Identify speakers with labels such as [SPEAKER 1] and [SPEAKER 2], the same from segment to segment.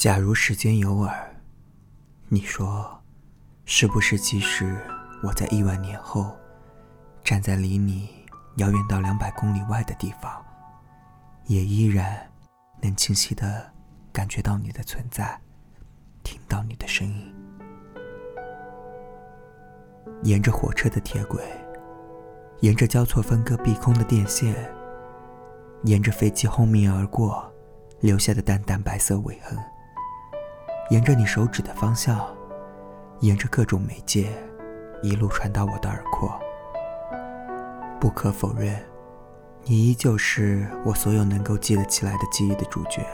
[SPEAKER 1] 假如时间有耳，你说，是不是即使我在亿万年后，站在离你遥远到两百公里外的地方，也依然能清晰的感觉到你的存在，听到你的声音？沿着火车的铁轨，沿着交错分割碧空的电线，沿着飞机轰鸣而过留下的淡淡白色尾痕，沿着你手指的方向，沿着各种媒介，一路传到我的耳廓。不可否认，你依旧是我所有能够记得起来的记忆的主角，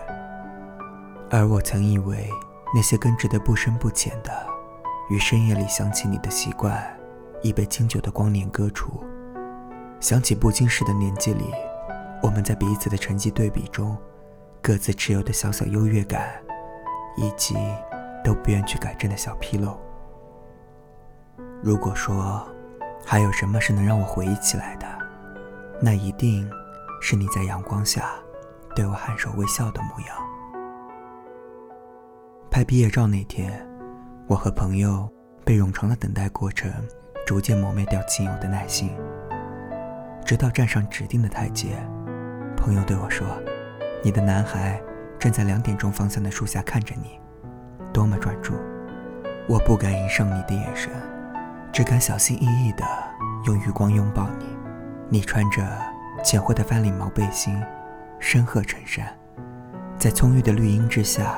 [SPEAKER 1] 而我曾以为那些根植的不深不浅的，于深夜里想起你的习惯。已被经久的光年割除。想起不经事的年纪里，我们在彼此的成绩对比中，各自持有的小小优越感，以及都不愿去改正的小纰漏。如果说还有什么是能让我回忆起来的，那一定是你在阳光下对我颔首微笑的模样。拍毕业照那天，我和朋友被冗长的等待过程。逐渐磨灭掉仅有的耐心，直到站上指定的台阶，朋友对我说：“你的男孩站在两点钟方向的树下看着你，多么专注！”我不敢迎上你的眼神，只敢小心翼翼地用余光拥抱你。你穿着浅灰的翻领毛背心，深褐衬衫，在葱郁的绿荫之下，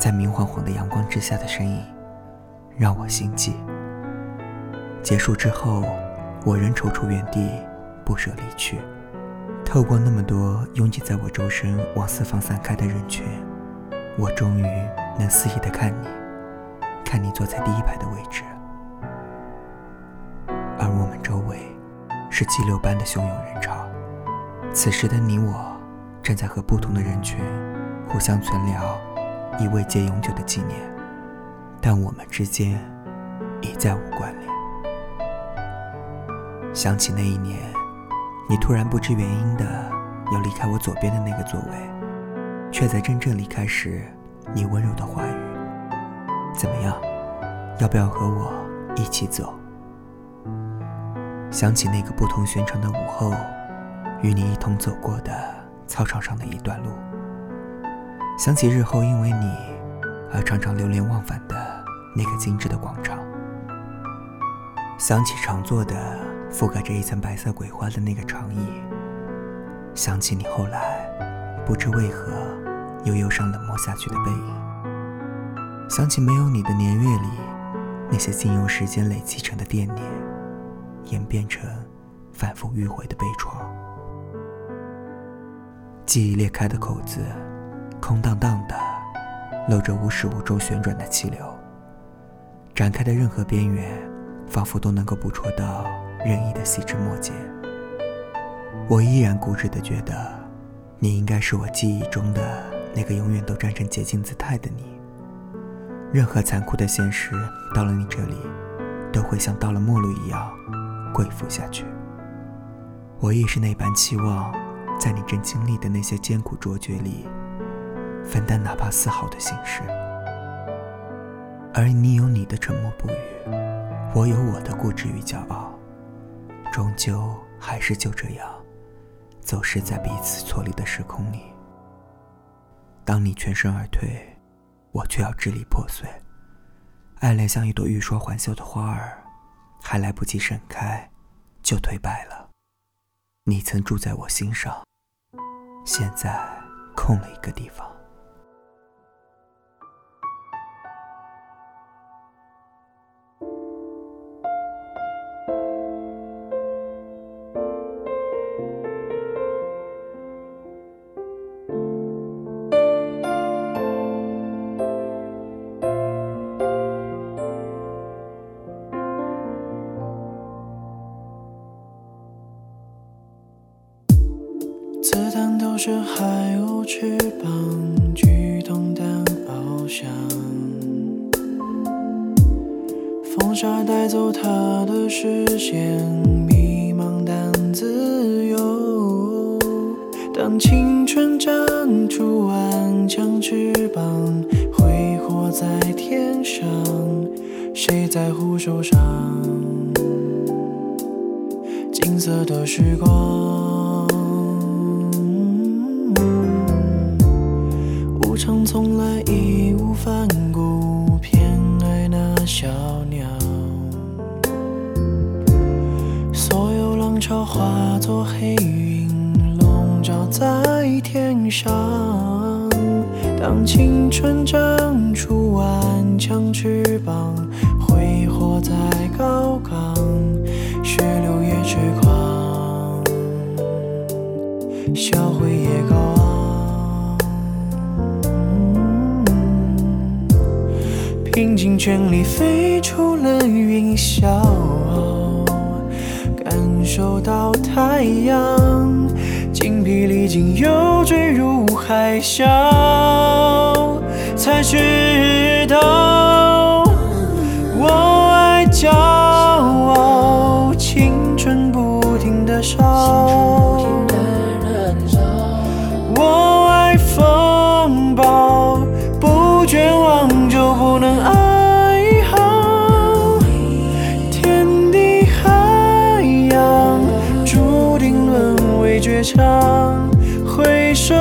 [SPEAKER 1] 在明晃晃的阳光之下的身影，让我心悸。结束之后，我仍踌躇原地，不舍离去。透过那么多拥挤在我周身、往四方散开的人群，我终于能肆意的看你，看你坐在第一排的位置，而我们周围是激流般的汹涌人潮。此时的你我，正在和不同的人群互相存聊以慰藉永久的纪念，但我们之间已再无关联。想起那一年，你突然不知原因的要离开我左边的那个座位，却在真正离开时，你温柔的话语：“怎么样，要不要和我一起走？”想起那个不同寻常的午后，与你一同走过的操场上的一段路，想起日后因为你而常常流连忘返的那个精致的广场，想起常坐的。覆盖着一层白色鬼花的那个长椅，想起你后来不知为何又忧伤冷漠下去的背影，想起没有你的年月里那些经由时间累积成的惦念，演变成反复迂回的悲怆。记忆裂开的口子，空荡荡的，露着无始无终旋转的气流，展开的任何边缘，仿佛都能够捕捉到。任意的细枝末节，我依然固执的觉得，你应该是我记忆中的那个永远都站成洁净姿态的你。任何残酷的现实到了你这里，都会像到了末路一样跪伏下去。我亦是那般期望，在你正经历的那些艰苦卓绝里，分担哪怕丝毫的心事。而你有你的沉默不语，我有我的固执与骄傲。终究还是就这样，走失在彼此错离的时空里。当你全身而退，我却要支离破碎。爱恋像一朵欲说还休的花儿，还来不及盛开，就颓败了。你曾住在我心上，现在空了一个地方。
[SPEAKER 2] 子弹都是海鸥翅膀，举动但翱翔。风沙带走他的视线，迷茫但自由。当青春长出顽强翅膀，挥霍在天上，谁在乎受伤？金色的时光。朵黑云，笼罩在天上。当青春长出顽强翅膀，挥霍在高岗，血流也痴狂，销毁也高昂。拼尽全力飞出了云霄，收到太阳精疲力尽，又坠入海啸，才知道我爱骄傲，青春不停的烧。长，回首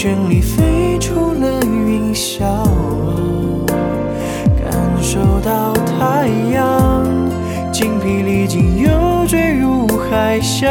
[SPEAKER 2] 全力飞出了云霄，感受到太阳精疲力尽，又坠入海啸，